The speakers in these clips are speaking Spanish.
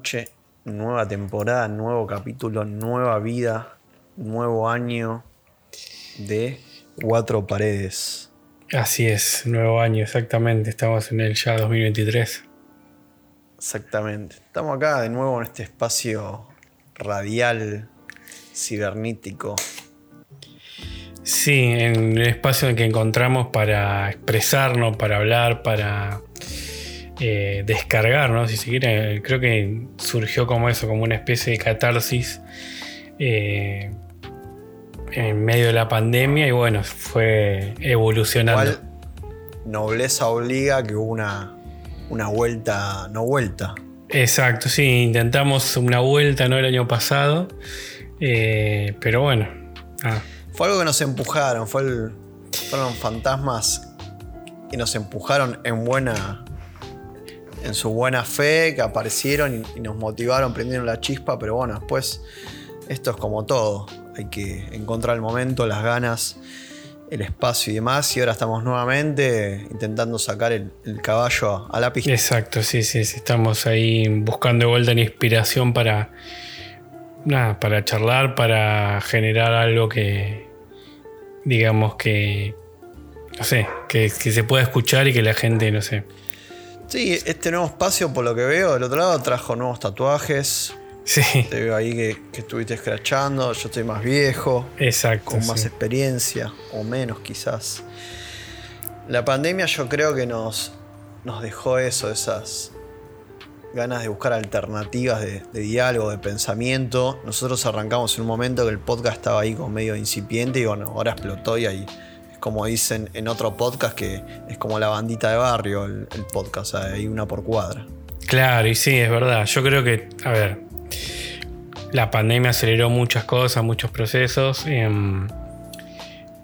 nueva noche, nueva temporada, nuevo capítulo, nueva vida, nuevo año de Cuatro Paredes. Así es, nuevo año, exactamente. Estamos en el ya 2023. Exactamente. Estamos acá de nuevo en este espacio radial, cibernítico. Sí, en el espacio en que encontramos para expresarnos, para hablar, para eh, descargar, ¿no? Si se quiere, creo que surgió como eso, como una especie de catarsis eh, en medio de la pandemia y bueno, fue evolucionando. Igual, nobleza obliga que hubo una, una vuelta, no vuelta. Exacto, sí, intentamos una vuelta, ¿no? El año pasado, eh, pero bueno. ah, Fue algo que nos empujaron, fue el- fueron fantasmas que nos empujaron en buena. En su buena fe, que aparecieron y, nos motivaron, prendieron la chispa, pero bueno, después esto es como todo. Hay que encontrar el momento, las ganas, el espacio y demás. Y ahora estamos nuevamente intentando sacar el, caballo a, la pista. Exacto, sí, sí, sí. Estamos ahí buscando de vuelta inspiración para. Nada, para charlar, para generar algo que. Digamos que. No sé, que, que se pueda escuchar y que la gente, no sé. Sí, este nuevo espacio, por lo que veo, del otro lado trajo nuevos tatuajes. Sí, Te veo ahí que, que estuviste escrachando. Yo estoy más viejo. exacto. con más sí. experiencia o menos quizás. La pandemia yo creo que nos, nos dejó eso, esas ganas de buscar alternativas de, de diálogo, de pensamiento. Nosotros arrancamos en un momento que el podcast estaba ahí como medio incipiente y bueno, ahora explotó y ahí es como dicen en otro podcast que es como la bandita de barrio el, el podcast, hay una por cuadra. Claro, y sí, es verdad. Yo creo que, a ver, la pandemia aceleró muchas cosas, muchos procesos. em,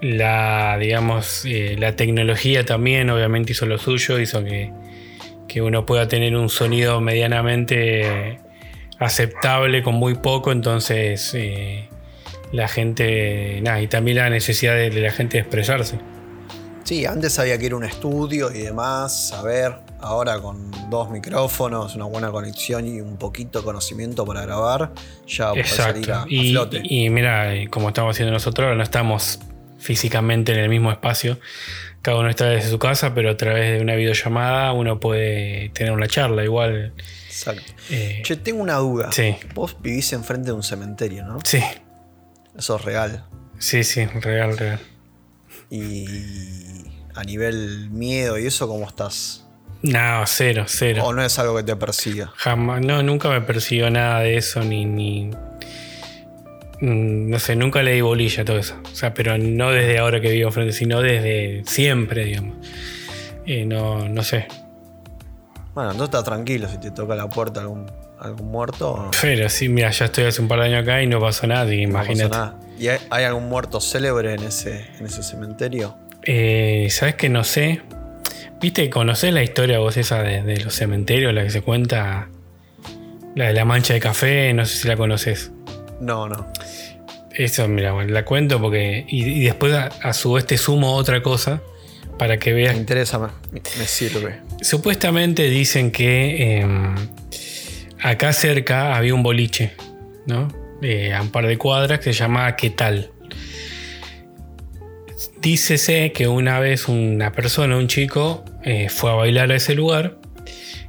la, digamos, eh, la tecnología también obviamente hizo lo suyo, hizo que, que uno pueda tener un sonido medianamente aceptable con muy poco, entonces eh, la gente, nada, y también la necesidad de, de la gente de expresarse. Sí, antes había que ir a un estudio y demás, saber. Ahora con dos micrófonos, una buena conexión y un poquito de conocimiento para grabar, ya puede salir a, a Y, flote. y mira, eh, como estamos haciendo nosotros, ahora no estamos físicamente en el mismo espacio. Cada uno está desde su casa, pero a través de una videollamada uno puede tener una charla. Igual. Exacto. eh, Che, tengo una duda. Sí. Vos vivís enfrente de un cementerio, ¿no? sí, Eso es real. sí, sí, real, real. Y a nivel miedo y eso, ¿cómo estás? No, cero, cero. ¿O no es algo que te persiga? Jamás, no, nunca me persiguió nada de eso, ni, ni. mm, No sé, nunca le di bolilla a todo eso. O sea, pero no desde ahora que vivo enfrente, sino desde siempre, digamos. Eh, no, no sé. Bueno, entonces estás tranquilo si te toca la puerta algún, algún muerto. Pero sí, mira, ya estoy hace un par de años acá y no pasó nada, que no imagínate. nada. ¿Y hay, hay algún muerto célebre en ese, en ese cementerio? Eh, ¿Sabes que no sé? ¿Viste? ¿Conocés la historia vos esa de, de los cementerios, la que se cuenta? La de la mancha de café, no sé si la conoces. No, no. Eso, mira, bueno, la cuento porque. Y, y después a, a su vez te sumo otra cosa para que Me veas. interesa, me, me sirve. Supuestamente dicen que eh, acá cerca había un boliche, ¿no? Eh, a un par de cuadras que se llamaba ¿Qué tal? Dícese que una vez una persona, un chico, eh, fue a bailar a ese lugar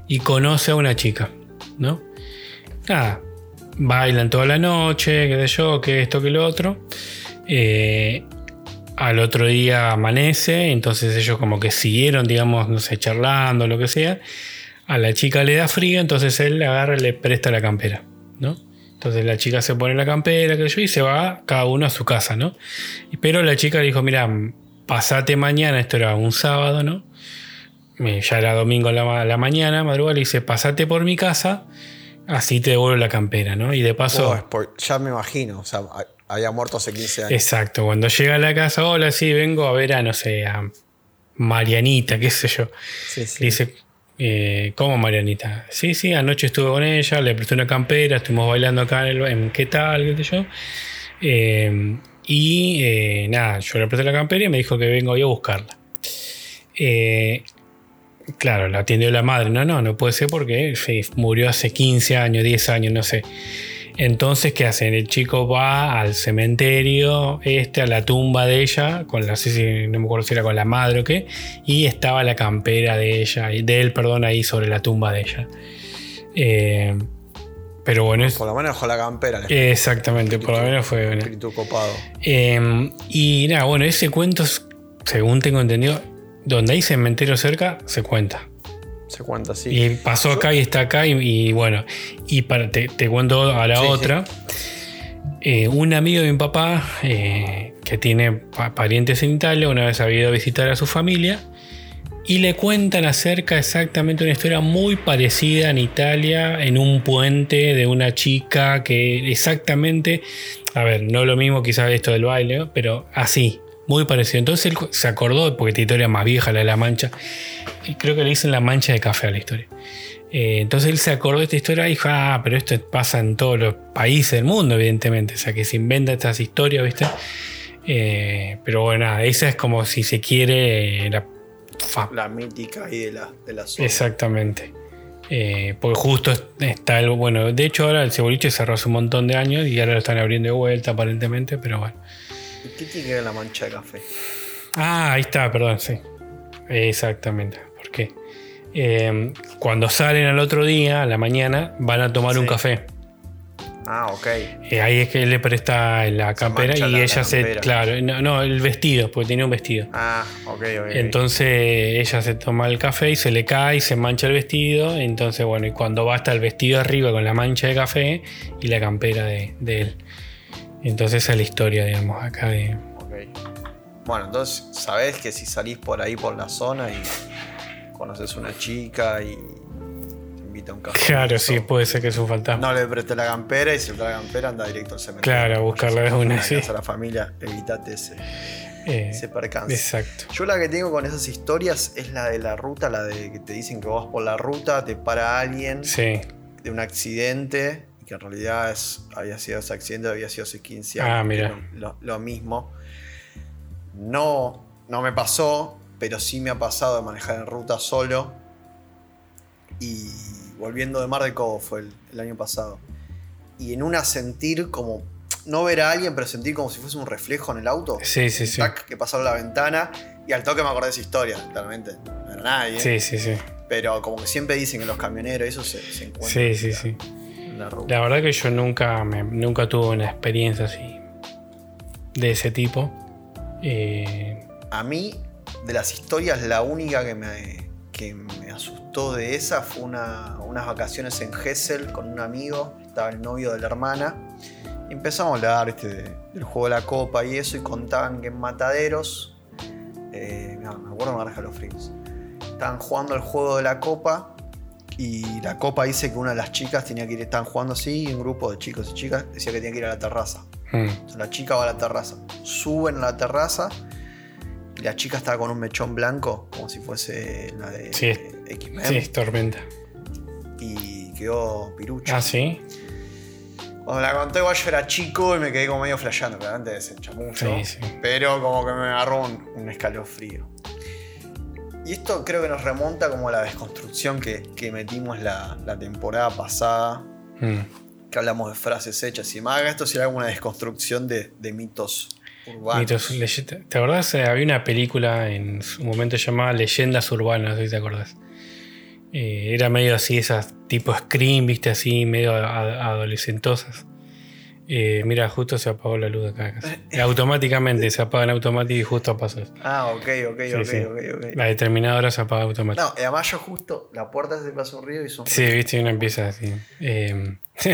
y conoce a una chica, ¿no? Nada, bailan toda la noche, qué sé yo, que esto, que lo otro. Eh, al otro día amanece, entonces ellos como que siguieron, digamos, no sé, charlando, lo que sea. A la chica le da frío, entonces él agarra y le presta la campera, ¿no? Entonces la chica se pone la campera, que yo, y se va cada uno a su casa, ¿no? Pero la chica le dijo, mira, pasate mañana, esto era un sábado, ¿no? Ya era domingo la, la mañana, madrugada, le dice, pasate por mi casa, así te devuelvo la campera, ¿no? Y de paso... Ya me imagino. O sea, había muerto hace 15 años. Exacto, cuando llega a la casa, hola, sí, vengo a ver a, no sé, a Marianita, qué sé yo. Sí, sí. Le dice, eh, ¿cómo Marianita? Sí, sí, anoche estuve con ella, le presté una campera, estuvimos bailando acá en, el, en qué tal, qué sé yo. Eh, y eh, nada, yo le presté la campera y me dijo que vengo hoy a buscarla. Claro, la atendió la madre. No, no, no puede ser porque sí, murió hace 15 años, 10 años, no sé. Entonces, ¿qué hacen? El chico va al cementerio, este, a la tumba de ella, con la, no me acuerdo si era con la madre o qué, y estaba la campera de ella, de él, perdón, ahí sobre la tumba de ella. Eh, pero bueno, es, Por lo menos dejó la campera. exactamente, por lo menos fue. bueno. espíritu copado. Eh, y nada, bueno, ese cuento, según tengo entendido, donde hay cementerio cerca, se cuenta. Se cuenta así. Y pasó acá y está acá, y, y bueno, y para, te, te cuento a la Sí, sí. otra. Eh, un amigo de mi papá, eh, que tiene pa- parientes en Italia, una vez había ido a visitar a su familia y le cuentan acerca exactamente una historia muy parecida en Italia, en un puente de una chica que exactamente, a ver, no lo mismo quizás esto del baile, pero así, muy parecido. Entonces él se acordó, porque esta historia es más vieja, la de la mancha, y creo que le dicen la mancha de café a la historia. Eh, entonces él se acordó de esta historia y dijo, ah, pero esto pasa en todos los países del mundo, evidentemente. O sea, que se inventa estas historias, ¿viste? Eh, pero bueno, nada, esa es como si se quiere la La mítica ahí de la, de la zona. Exactamente. Eh, porque justo está algo, bueno, de hecho ahora el ceboliche cerró hace un montón de años y ahora lo están abriendo de vuelta aparentemente, pero bueno. ¿Y ¿Qué tiene que ver la mancha de café? Ah, ahí está, perdón, sí. Exactamente. ¿Por qué? Eh, cuando salen al otro día, a la mañana, van a tomar un café. Ah, ok. Eh, ahí es que él le presta la campera y la- la ella se. campera. Claro, no, no, el vestido, porque tenía un vestido. Ah, ok, ok. Entonces ella se toma el café y se le cae y se mancha el vestido. Entonces, bueno, y cuando va hasta el vestido arriba con la mancha de café y la campera de, de él. Entonces esa es la historia, digamos, acá de. Ok. Bueno, entonces sabés que si salís por ahí por la zona y conoces una chica y te invita a un café. Claro, sí, puede ser que es un fantasma. No le presté la campera y si le la campera anda directo al cementerio. Claro, a buscarla de una, sí. A la familia, evitate ese, Eh, ese percance. exacto. Yo la que tengo con esas historias es la de la ruta, la de que te dicen que vas por la ruta, te para alguien Sí. de un accidente, que en realidad es, había sido ese accidente, había sido hace 15 años. Ah, mira. Lo, lo mismo. No, no me pasó, pero sí me ha pasado de manejar en ruta solo. Y volviendo de Mar de Cobo fue el, el año pasado. Y en una sentir como, no ver a alguien, pero sentir como si fuese un reflejo en el auto. Sí, sí, sí. Tac, que pasaba la ventana y al toque me acordé de esa historia, claramente. No era nadie. Sí, sí, sí. Pero como que siempre dicen que los camioneros, eso se, se encuentra Sí, sí, sí. La verdad que yo nunca, me- nunca tuve una experiencia así de ese tipo. Eh, A mí, de las historias, la única que me, que me asustó de esa fue una- unas vacaciones en Gessel con un amigo, estaba el novio de la hermana. Y empezamos a hablar ¿viste, de- del juego de la copa y eso, y contaban que en Mataderos, eh, no, me acuerdo, me agarra escalofríos. Estaban jugando el juego de la copa y la copa dice que una de las chicas tenía que ir, estaban jugando así, y un grupo de chicos y chicas decía que tenía que ir a la terraza. mm, Entonces, la chica va a la terraza. Suben a la terraza y la chica estaba con un mechón blanco, como si fuese la de Sí. X-Men. sí, es tormenta. Y quedó pirucho. Ah, sí. Cuando la conté, igual yo era chico y me quedé como medio flasheando, claramente es el chamullo. Sí, sí. Pero como que me agarró un, un escalofrío. Y esto creo que nos remonta como a la desconstrucción que, que metimos la, la temporada pasada. Mm. Que hablamos de frases hechas y más. Esto será como una desconstrucción de, de mitos urbanos. Mitos, leyenda- ¿Te acordás? Eh, Había una película en su momento llamada Leyendas Urbanas, no sé si te acordás. Eh, era medio así, esas tipo Scream, viste, así, medio adolescentosas. Eh, mira, justo se apagó la luz de acá. casi. Automáticamente, se apagan automáticamente y justo pasó eso. Ah, ok, ok, Sí, ok, sí. ok, ok. La determinadora se apaga automáticamente. No, y además yo justo, la puerta se pasa un ruido y son... Sí, viste, y uno empieza así. Eh,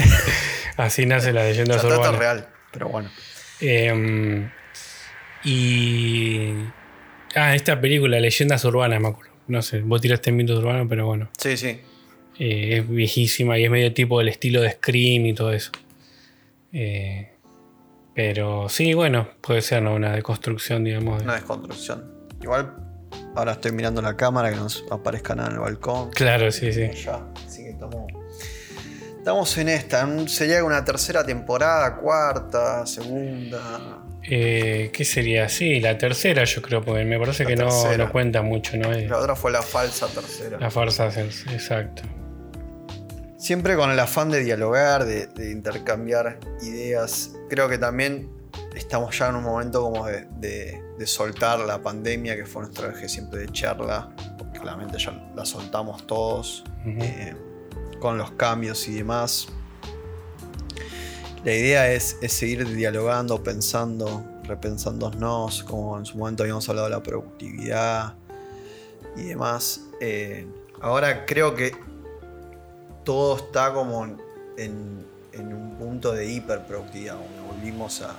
así nace la leyenda O sea, urbana. real, pero bueno. Eh, y. Ah, esta película, Leyendas Urbanas, me acuerdo. No sé, vos tiraste mitos urbanos, pero bueno. Sí, sí. Eh, es viejísima y es medio tipo del estilo de Scream y todo eso. Eh, pero sí, bueno, puede ser ¿no? una deconstrucción, digamos. de- Una desconstrucción. Igual, ahora estoy mirando la cámara que no aparezca nada en el balcón. Claro, sí, sí. Ya, así que estamos... Estamos en esta. Sería una tercera temporada, cuarta, segunda. Eh, ¿Qué sería? Sí, la tercera yo creo, porque me parece La que no, no cuenta mucho, ¿no? La otra fue la falsa tercera. la farsa, exacto. Siempre con el afán de dialogar, de, de intercambiar ideas. Creo que también estamos ya en un momento como de, de- de soltar la pandemia, que fue nuestro eje siempre de charla, porque claramente ya la soltamos todos, eh, con los cambios y demás. La idea es, es seguir dialogando, pensando, repensándonos, como en su momento habíamos hablado de la productividad y demás. Eh, ahora creo que todo está como en, un punto de hiperproductividad, volvimos a,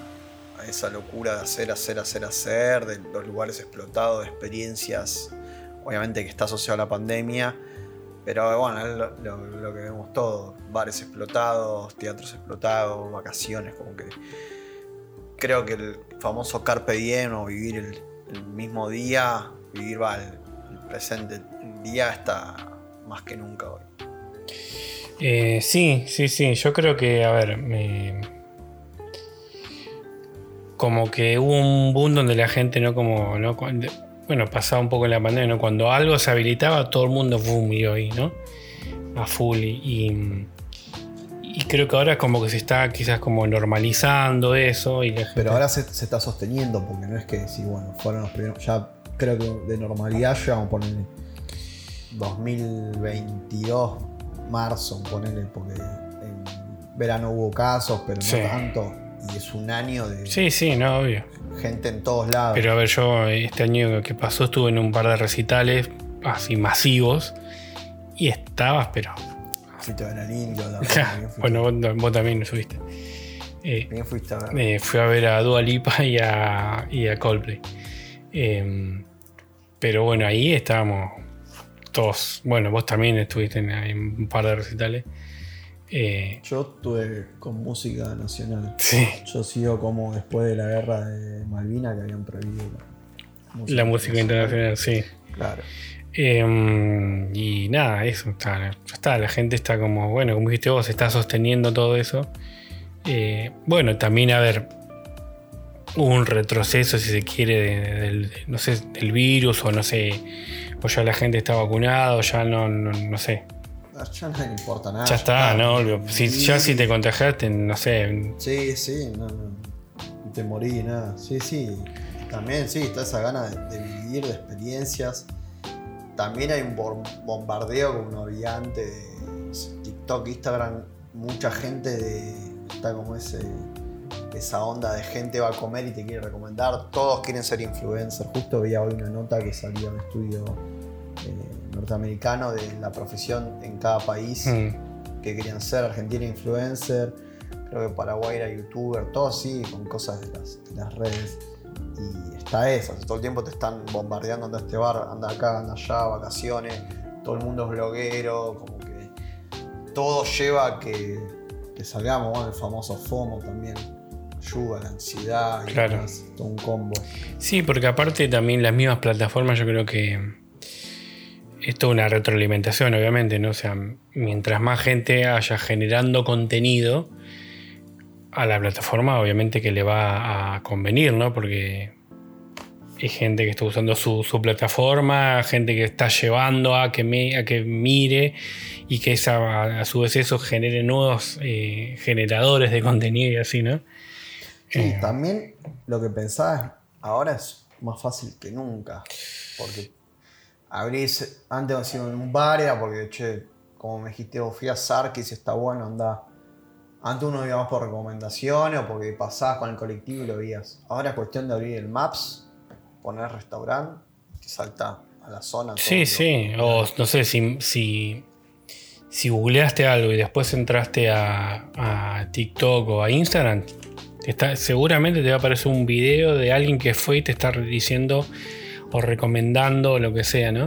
esa locura de hacer, hacer, hacer, hacer, de los lugares explotados, de experiencias, obviamente que está asociado a la pandemia, pero bueno, es lo, que vemos todo, bares explotados, teatros explotados, vacaciones, como que creo que el famoso carpe diem o vivir el, el mismo día, vivir va, el, el presente, el día está más que nunca hoy. Eh, sí, sí, sí. Yo creo que, a ver, me- como que hubo un boom donde la gente, ¿no? Como, ¿no? Bueno, pasaba un poco en la pandemia, ¿no? Cuando algo se habilitaba, todo el mundo, boom, iba ahí, ¿no? A full. Y, y, y creo que ahora como que se está quizás como normalizando eso y la gente- Pero ahora se, se está sosteniendo, porque no es que si, bueno, fueron los primeros. Ya creo que de normalidad llevamos a ponerle 2022, marzo, ponerle, porque en verano hubo casos, pero no Sí. tanto. Y es un año de Sí, sí, no, obvio. gente en todos lados. Pero a ver, yo este año que pasó estuve en un par de recitales así masivos y estabas, pero... Fuiste a ver al indio, también, bueno, vos, vos también lo subiste. Eh, también fuiste a ver. eh, fui a ver a Dua Lipa y a, y a Coldplay. Eh, pero bueno, ahí estábamos todos. Bueno, vos también estuviste en, en un par de recitales. Eh, Yo estuve con música nacional. sí, Yo sigo como después de la guerra de Malvinas que habían prohibido la la música internacional, sí. Claro. Eh, y nada, eso está, está. La gente está como, bueno, como dijiste vos, está sosteniendo todo eso. Eh, bueno, también, a ver, hubo un retroceso, si se quiere, de- del, no sé, del virus, o no sé, o ya la gente está vacunada, ya no, no, no sé. Ah, Ya no le importa nada. ya está, ¿no? Y- Si, ya si te contagiaste, no sé. Sí, sí, no, no. No te morí, nada. Sí, sí. También, sí, está esa gana de, de vivir, de experiencias. También hay un bombardeo como uno veía antes de TikTok, Instagram. Mucha gente de, está como ese, esa onda de gente va a comer y te quiere recomendar. Todos quieren ser influencers. Justo veía hoy una nota que salió en un estudio eh, norteamericano de la profesión en cada país mm, que querían ser Argentina influencer, creo que Paraguay era youtuber, todo así, con cosas de las, de las redes. Y está eso, todo el tiempo te están bombardeando, anda a este bar, anda acá, anda allá, vacaciones, todo el mundo es bloguero, como que todo lleva a que, que salgamos, bueno, el famoso FOMO también, ayuda, la ansiedad, Claro. todo un combo. Sí, porque aparte también las mismas plataformas yo creo que es toda una retroalimentación, obviamente, ¿no? O sea, mientras más gente haya generando contenido a la plataforma, obviamente que le va a convenir, ¿no? Porque hay gente que está usando su, su plataforma, gente que está llevando a que, me- a que mire y que esa, a su vez eso genere nuevos eh, generadores de contenido y así, ¿no? Sí, Eh. también lo que pensaba ahora es más fácil que nunca. Porque abrís, antes decía en un bar era porque, che, como me dijiste, vos fui a Sarkis y está bueno, anda. Antes uno iba más por recomendaciones o porque pasabas con el colectivo y lo veías. Ahora es cuestión de abrir el Maps, poner restaurante, que salta a la zona. Sí, sí. O no sé, si, si, si googleaste algo y después entraste a, a TikTok o a Instagram, está, seguramente te va a aparecer un video de alguien que fue y te está diciendo o recomendando o lo que sea, ¿no?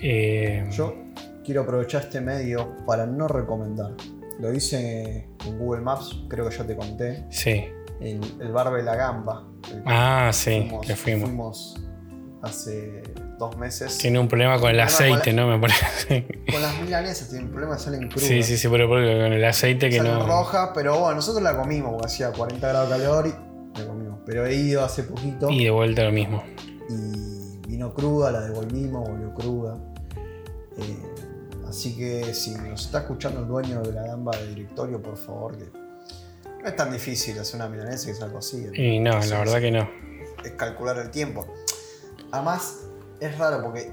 Eh, Yo quiero aprovechar este medio para no recomendar. Lo hice en Google Maps, creo que ya te conté. sí. en el bar de la Gamba. Ah, sí, que fuimos. fuimos hace dos meses. Tiene un problema con el con aceite, la- ¿no? Me parece. Con las milanesas tiene un problema, salen crudas. Sí, sí, sí, pero porque con el aceite que Salen no. rojas, pero bueno, nosotros la comimos porque hacía 40 grados de calor y la comimos. Pero he ido hace poquito Y de vuelta lo mismo. y vino cruda, la devolvimos, volvió cruda. Eh, así que si nos está escuchando el dueño de la gamba de directorio, por favor, que no es tan difícil hacer una milanesa que es algo así. Y no, la verdad que no. Es calcular el tiempo. Además, es raro porque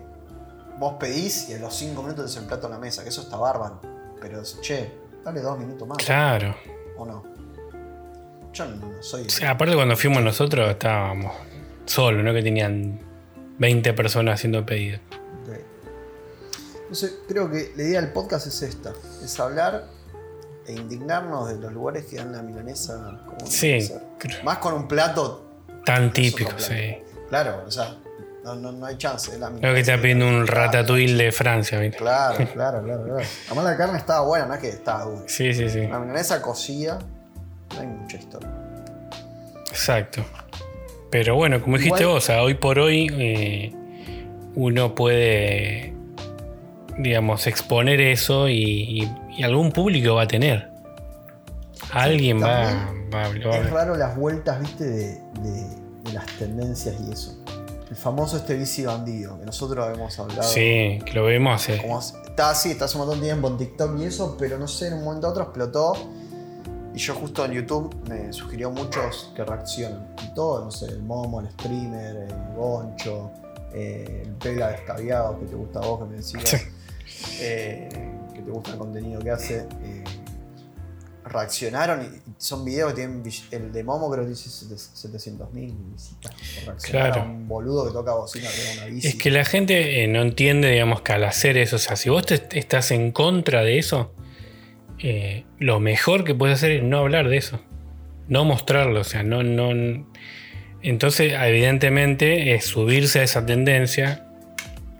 vos pedís y en los 5 minutos tenés el plato en la mesa, que eso está bárbaro. Pero, che, dale dos minutos más. Claro. ¿O no? Yo no soy. O sea, aparte cuando fuimos nosotros estábamos solos, ¿no? Que tenían 20 personas haciendo pedidos. Ok. Entonces, creo que la idea del podcast es esta: es hablar e indignarnos de los lugares que dan la milanesa como Sí, creo- Más con un plato, Tan típico, plato. sí. claro, o sea, no, no, no hay chance. es la Creo que está pidiendo un ratatouille de Francia, ¿viste? Claro, claro, claro, claro. Además, la carne estaba buena, no es que estaba dura. Sí, sí, sí. La milanesa cocida, no hay mucha historia. Exacto. Pero bueno, como dijiste Igual- vos, o sea, hoy por hoy eh, uno puede, digamos, exponer eso y, y- y algún público va a tener. Alguien va, va, va Es raro las vueltas, viste, de, de- de las tendencias y eso. El famoso este bici bandido, que nosotros hemos hablado. Sí, que lo vemos hace. Como está así, está hace un montón de tiempo en TikTok y eso, pero no sé, en un momento a otro explotó. Y yo justo en YouTube me sugirió muchos que reaccionan. Y todo, no sé, el Momo, el streamer, el Goncho, eh, el Pela descaviado que te gusta a vos, que me decías. Sí. eh, que te gusta el contenido que hace. eh, reaccionaron y son videos que tienen el de Momo creo que dice 700 mil visitas por reaccionar Claro. un boludo que toca bocina de una bici. Es que la gente no entiende, digamos, que al hacer eso, o sea, si vos te- estás en contra de eso, eh, lo mejor que puedes hacer es no hablar de eso. No mostrarlo, o sea, no, no. Entonces, evidentemente, es subirse a esa tendencia.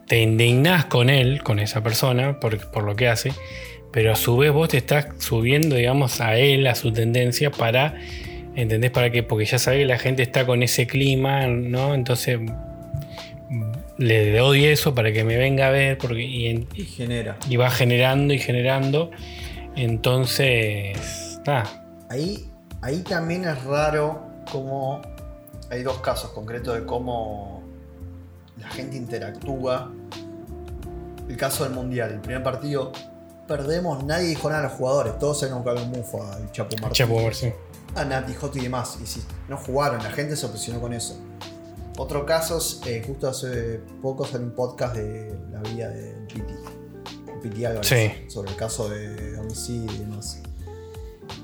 Te indignás con él, con esa persona, por, por lo que hace. Pero a su vez vos te estás subiendo, digamos, a él, a su tendencia, para. ¿Entendés? ¿Para qué? Porque ya sabés que la gente está con ese clima, ¿no? Entonces le doy eso para que me venga a ver porque, Y genera. y va generando y generando. Entonces, nada, Ahí, ahí también es raro cómo hay dos casos concretos de cómo la gente interactúa. El caso del Mundial, el primer partido perdemos, nadie dijo nada a los jugadores, todos se nos cagó mufo al Chapo Martínez. Chapo Martín. a Nati, Joto y demás. Y si no jugaron, la gente se obsesionó con eso. Otro caso, eh, justo hace poco salió un podcast de la vida de Piti. Piti Álvarez. Sí. Sobre el caso de homicidio y demás.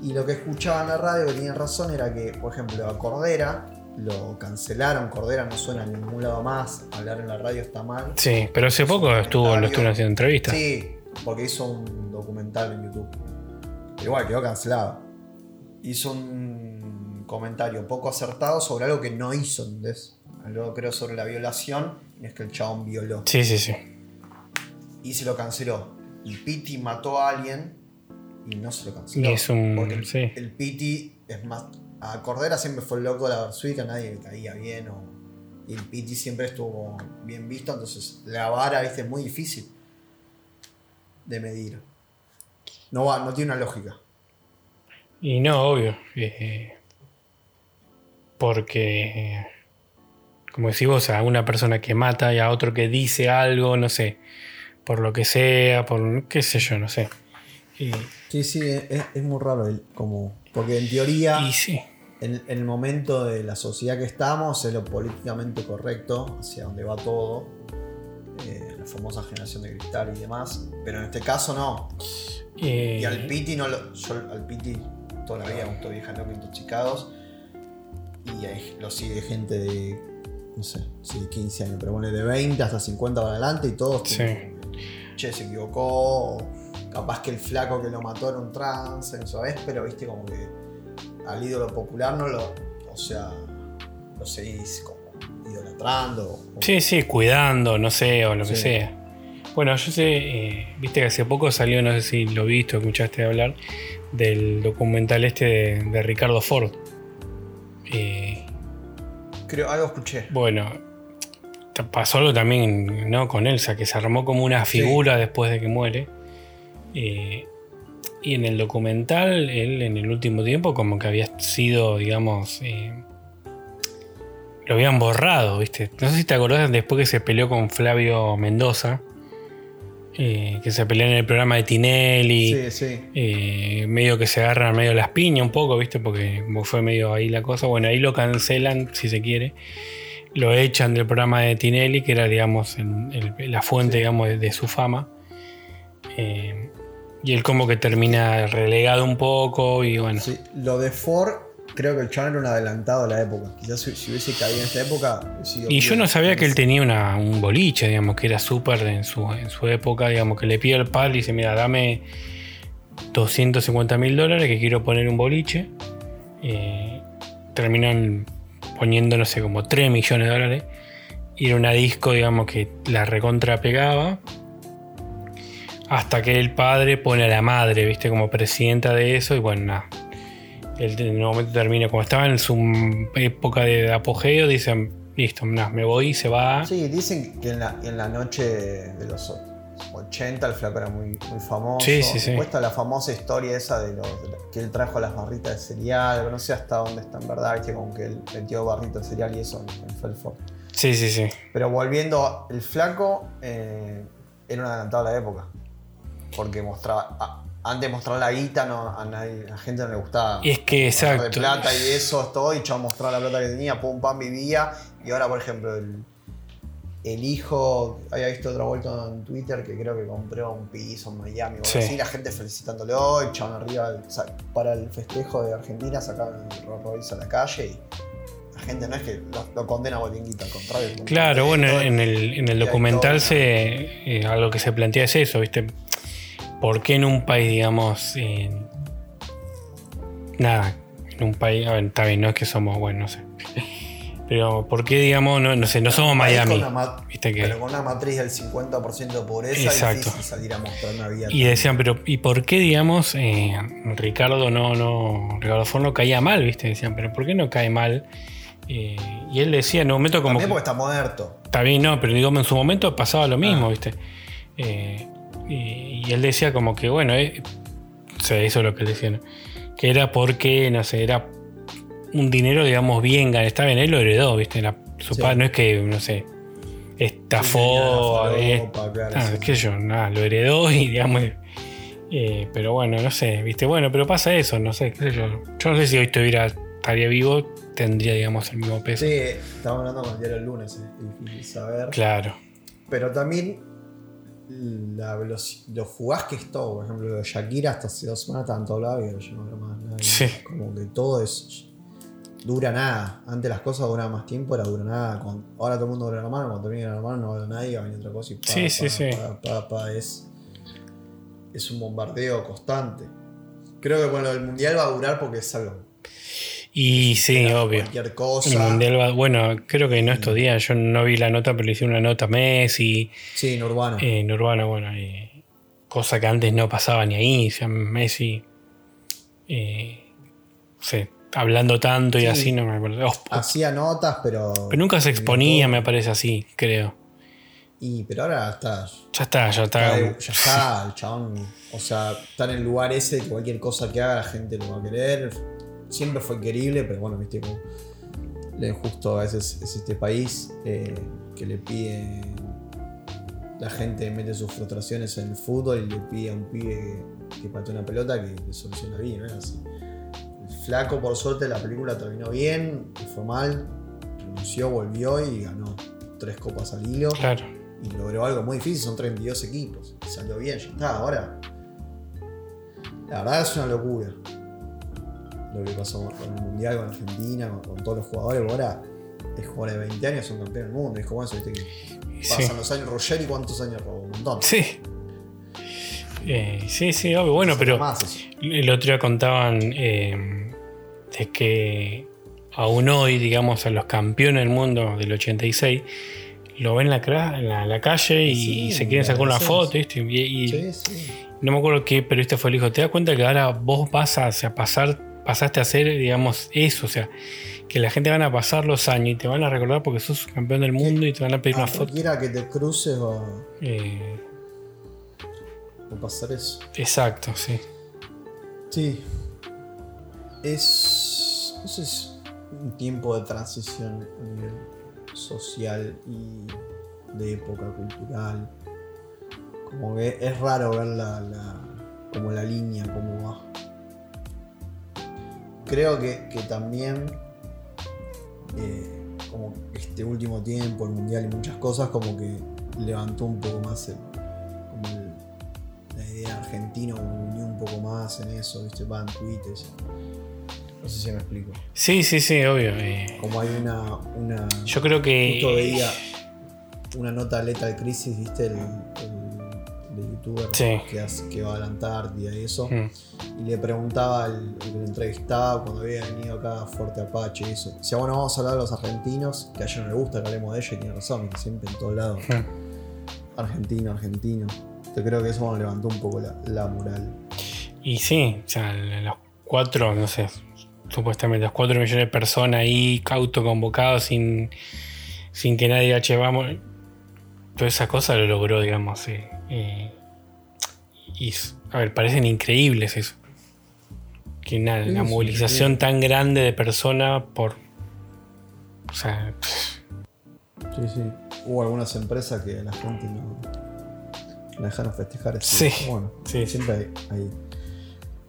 Y lo que escuchaba en la radio que tenían razón era que, por ejemplo, a Cordera lo cancelaron. Cordera no suena en ningún lado más. Hablar en la radio está mal. Sí, pero hace poco estuvo, lo estuvieron haciendo entrevistas. Sí, porque hizo un documental en YouTube. Pero igual, quedó cancelado. Hizo un comentario poco acertado sobre algo que no hizo, ¿entendés? Algo creo sobre la violación, y es que el chabón violó. Sí, sí, sí. Y se lo canceló. Y Piti mató a alguien y no se lo canceló. Es un- Porque el, sí. el Piti es más. A Cordera siempre fue el loco de la Versuit, a nadie le caía bien. O, y el Piti siempre estuvo bien visto, entonces la vara ¿viste? es muy difícil de medir. No, va, no tiene una lógica. Y no, obvio. eh, porque, como decís vos, a una persona que mata y a otro que dice algo, no sé, por lo que sea, por qué sé yo, no sé. Y, Sí, sí, es, es muy raro. el- como, porque en teoría, y sí, en, en el momento de la sociedad que estamos, es lo políticamente correcto, hacia donde va todo. eh, la famosa generación de cristal y demás. Pero en este caso no. eh, Y al Piti no lo. Yo al Piti toda la vida me gustó vieja loca intoxicados. Y hay- lo sigue gente de. No sé, sí, de 15 años, pero bueno, de 20 hasta 50 para adelante y todos. Sí. Che, se equivocó. O capaz que el flaco que lo mató era un trans, sabes, pero viste como que al ídolo popular no lo. O sea, lo seguís como idolatrando. o- Sí, sí, cuidando, no sé, o lo que sea. Bueno, yo sé, eh, viste que hace poco salió, no sé si lo viste o escuchaste hablar, del documental este de, de Ricardo Ford. Eh, Creo, algo escuché. bueno, pasó algo también ¿no? con Elsa, que se armó como una figura después de que muere. Eh, y en el documental, él en el último tiempo como que había sido, digamos, eh, lo habían borrado, ¿viste? No sé si te acordás después que se peleó con Flavio Mendoza. eh, que se peleó en el programa de Tinelli. Sí, sí. eh, medio que se agarran medio las piñas un poco, ¿viste? Porque fue medio ahí la cosa. Bueno, ahí lo cancelan, si se quiere. Lo echan del programa de Tinelli, que era, digamos, el- la fuente, digamos, de, de su fama. Eh, y él como que termina relegado un poco y bueno. Sí, Lo de Ford, creo que el channel era un adelantado a la época. Quizás si, si hubiese caído en esta época. Y yo no sabía que él tenía una- un boliche, digamos, que era súper en su, en su época, digamos, que le pide al padre y dice, mira, dame 250 mil dólares que quiero poner un boliche. Eh, terminan poniendo, no sé, como 3 millones de dólares. Y era una disco, digamos, que la recontra pegaba. Hasta que el padre pone a la madre, viste, como presidenta de eso. Y bueno, nada. En un momento termina, como estaba en su época de apogeo, dicen, listo, nada, me voy y se va. Sí, dicen que en la, en la noche de los 80 el flaco era muy, muy famoso. Sí, sí, está la famosa historia esa de, los, de que él trajo las barritas de cereal, pero no sé hasta dónde está en verdad, viste, como que él metió barritas de cereal y eso en, en Felford. Sí, sí, sí. Pero volviendo, el flaco eh, era un adelantado a la época. Porque mostraba. a- antes mostrar la guita, no, a, nadie, a la gente no le gustaba. Y es que, mostrar exacto. De plata y eso, todo, y chavo mostraba la plata que tenía, pum, pam, vivía. Y ahora, por ejemplo, el, el hijo, había visto otra vuelta en Twitter que creo que compró un piso en Miami o Sí. así, la gente felicitándolo, el chabón arriba, o sea, para el festejo de Argentina sacaban el Rolls Royce a la calle y la gente no es que lo, lo condena a Bolinguita, al contrario. Claro, bueno, en el, en el documental todo se, eh, algo que se plantea es eso, ¿viste? ¿Por qué en un país, digamos, eh, nada, en un país, a ver, está bien, no es que somos, bueno, no sé. Pero ¿por qué, digamos, no, no sé, no somos con Miami? una ma- ¿Viste que? Pero con una matriz del 50% de pobreza Exacto. difícil salir a mostrar una vida. Y decían, pero ¿y por qué, digamos, eh, Ricardo no, no, Ricardo Ford no caía mal, ¿viste? Decían, pero ¿por qué no cae mal? Eh, y él decía en un momento como... También que- porque está muerto. Está bien, no, pero digamos en su momento pasaba lo mismo, Ah. ¿viste? Eh, y, y él decía como que, bueno, o sea, eso es lo que él decía, ¿no? Que era porque, no sé, era un dinero, digamos, bien ganado. Está bien, él lo heredó, ¿viste? Era- su Sí. padre no es que, no sé, estafó, Sí, la eh, claro, ah, sí. qué sé yo, nada, lo heredó y, digamos, eh, pero bueno, no sé, ¿viste? Bueno, pero pasa eso, no sé, qué sé yo. Yo no sé si hoy estuviera, estaría vivo, tendría, digamos, el mismo peso. Sí, estamos hablando con el diario el lunes, es difícil saber. Claro. Pero también la lo fugaz que es todo. Por ejemplo, Shakira hasta hace dos semanas todos lados y ya no hablo más nada. Sí. Como que todo es. Dura nada. Antes las cosas duraban más tiempo, ahora dura nada. Cuando- ahora todo el mundo dura la mano, cuando termina la mano no habla nadie, va a venir otra cosa y pa, Sí, pa, sí, sí. pa, es, es un bombardeo constante. Creo que lo del mundial va a durar porque es algo. Y sí, obvio. Cualquier El cosa. Mundial va- bueno, creo que no estos días, yo no vi la nota, pero le hicieron una nota a Messi, Sí, en urbano. eh, en Urbano, bueno, eh, cosa que antes no pasaba ni ahí, o sea, Messi, eh, sé, hablando tanto y Sí. así, no me acuerdo. Oh, Hacía notas, pero. pero nunca se exponía, me parece así, creo. Y, pero ahora está. Ya está, ya está ya está, el chabón. O sea, está en el lugar ese que cualquier cosa que haga la gente lo va a querer. Siempre fue querible, pero bueno, viste como. Lo injusto a veces es este país eh, que le pide. La gente mete sus frustraciones en el fútbol y le pide a un pibe que patee una pelota que le soluciona vida, ¿no es así? Flaco, por suerte, la película terminó bien, fue mal, renunció, volvió y ganó tres copas al hilo Claro. y logró algo muy difícil, son 32 equipos. Y salió bien, ya está, ahora. La verdad es una locura. Lo que pasó con el Mundial, con Argentina, con, con todos los jugadores. Ahora es jugadores de 20 años, son campeones del mundo. Es como eso, viste que Sí. pasan los años. Roger y cuántos años robó, un montón. Sí. Eh, sí, sí, obvio. Bueno, pero el otro día contaban eh, de que aún hoy, digamos, a los campeones del mundo del 86 lo ven en la, cra- en la, la calle y, Sí, se quieren sacar una foto. Y, y Sí, sí. no me acuerdo qué periodista fue el hijo. ¿Te das cuenta que ahora vos vas a, o sea, pasar, pasaste a hacer, digamos, eso? O sea, que la gente van a pasar los años y te van a recordar porque sos campeón del mundo y te van a pedir A una foto. cualquiera que te cruces va, Eh, va a pasar eso. exacto, sí. Sí. Es. Si- un tiempo de transición a nivel social y de época cultural. Como que es raro ver la, como la línea, cómo va. Creo que, que también eh, como este último tiempo, el mundial y muchas cosas, como que levantó un poco más el, como la idea argentina, como unió un poco más en eso, viste, va en Twitter. No sé si me explico. Sí, sí, sí, obvio. eh, Como hay una. una yo creo que. Justo veía una nota de Lethal Crisis, viste, el, el de youtuber Sí. que, hace- que va a la Antártida y eso. Mm, Y le preguntaba al el que lo entrevistaba cuando había venido acá a Fuerte Apache y eso. Decía, bueno, vamos a hablar de los argentinos, que a ellos no les gusta que hablemos de ellos y tiene razón, que siempre en todos lados. mm. Argentino, argentino. Yo creo que eso bueno, levantó un poco la, la moral. Y sí, o sea, los cuatro, no sé, supuestamente los cuatro millones de personas ahí autoconvocados sin, sin que nadie diga, che, vamos. Toda esa cosa lo logró, digamos. eh, eh, y, a ver, parecen increíbles eso. Que nada, Sí, sí, movilización sí. tan grande de personas por. O sea, pff, Sí, sí. Hubo algunas empresas que la gente no la dejaron festejar. eso. Sí, Bueno, sí. siempre hay, hay,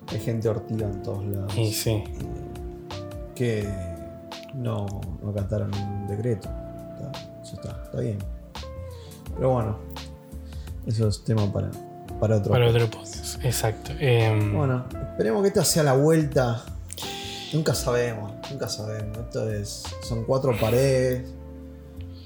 hay gente hortiva en todos lados. y sí. Que no, no acataron un decreto. Está, eso está, está bien. Pero bueno, eso es tema para, para otro. Para otro podcast. Exacto. Em, Bueno, esperemos que esta sea la vuelta. Nunca sabemos, nunca sabemos. Esto es. Son cuatro paredes.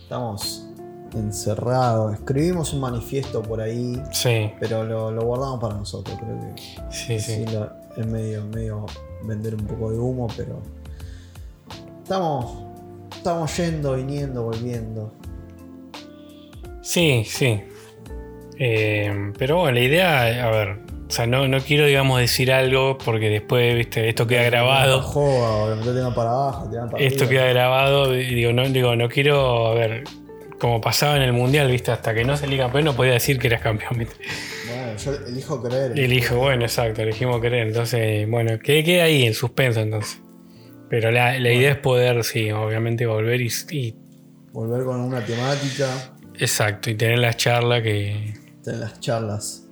Estamos encerrados. Escribimos un manifiesto por ahí. sí, Pero lo, lo guardamos para nosotros, creo que. sí, sí. Sí, lo- es medio, medio vender un poco de humo, pero estamos, estamos yendo, viniendo, volviendo. Sí, sí. Eh, pero bueno, la idea, a ver, o sea, no, no quiero, digamos, decir algo porque después, viste, esto queda grabado. Joda, o te tiran para abajo, te tiran para Esto arriba. queda grabado, y digo, no, digo, no quiero, a ver, como pasaba en el mundial, viste, hasta que no salí campeón no podía decir que eras campeón, viste. Bueno, yo elijo creer. Elijo, bueno, exacto, elegimos creer. Entonces, bueno, que quede ahí en suspenso entonces. Pero la, la idea es poder, sí, obviamente volver y, y- Volver con una temática, Exacto, y tener la charla que. tener las charlas.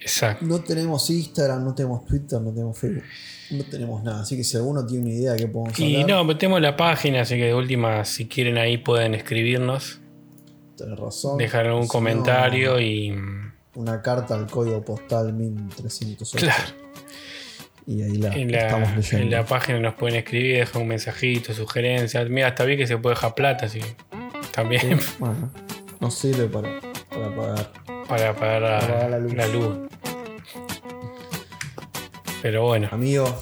Exacto. No tenemos Instagram, no tenemos Twitter, no tenemos Facebook. No tenemos nada. Así que si alguno tiene una idea de qué podemos Y hablar, no, metemos la página, así que de última, si quieren ahí pueden escribirnos, tenés razón. dejar Si no, comentario y. Una carta al código postal 1308. Claro. Y ahí la, En la, estamos leyendo. en la página nos pueden escribir, dejar un mensajito, sugerencias. Mira, hasta vi que se puede dejar plata, así también Bueno, nos sirve para, para pagar. para pagar la, Para pagar la luz. la luz. Pero bueno, Amigos,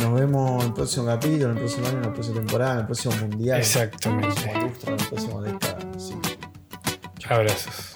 nos vemos en el próximo capítulo, en el próximo año, en la próxima temporada, en el próximo mundial. Exactamente. En el próximo lustro, en el próximo década. sí. abrazos.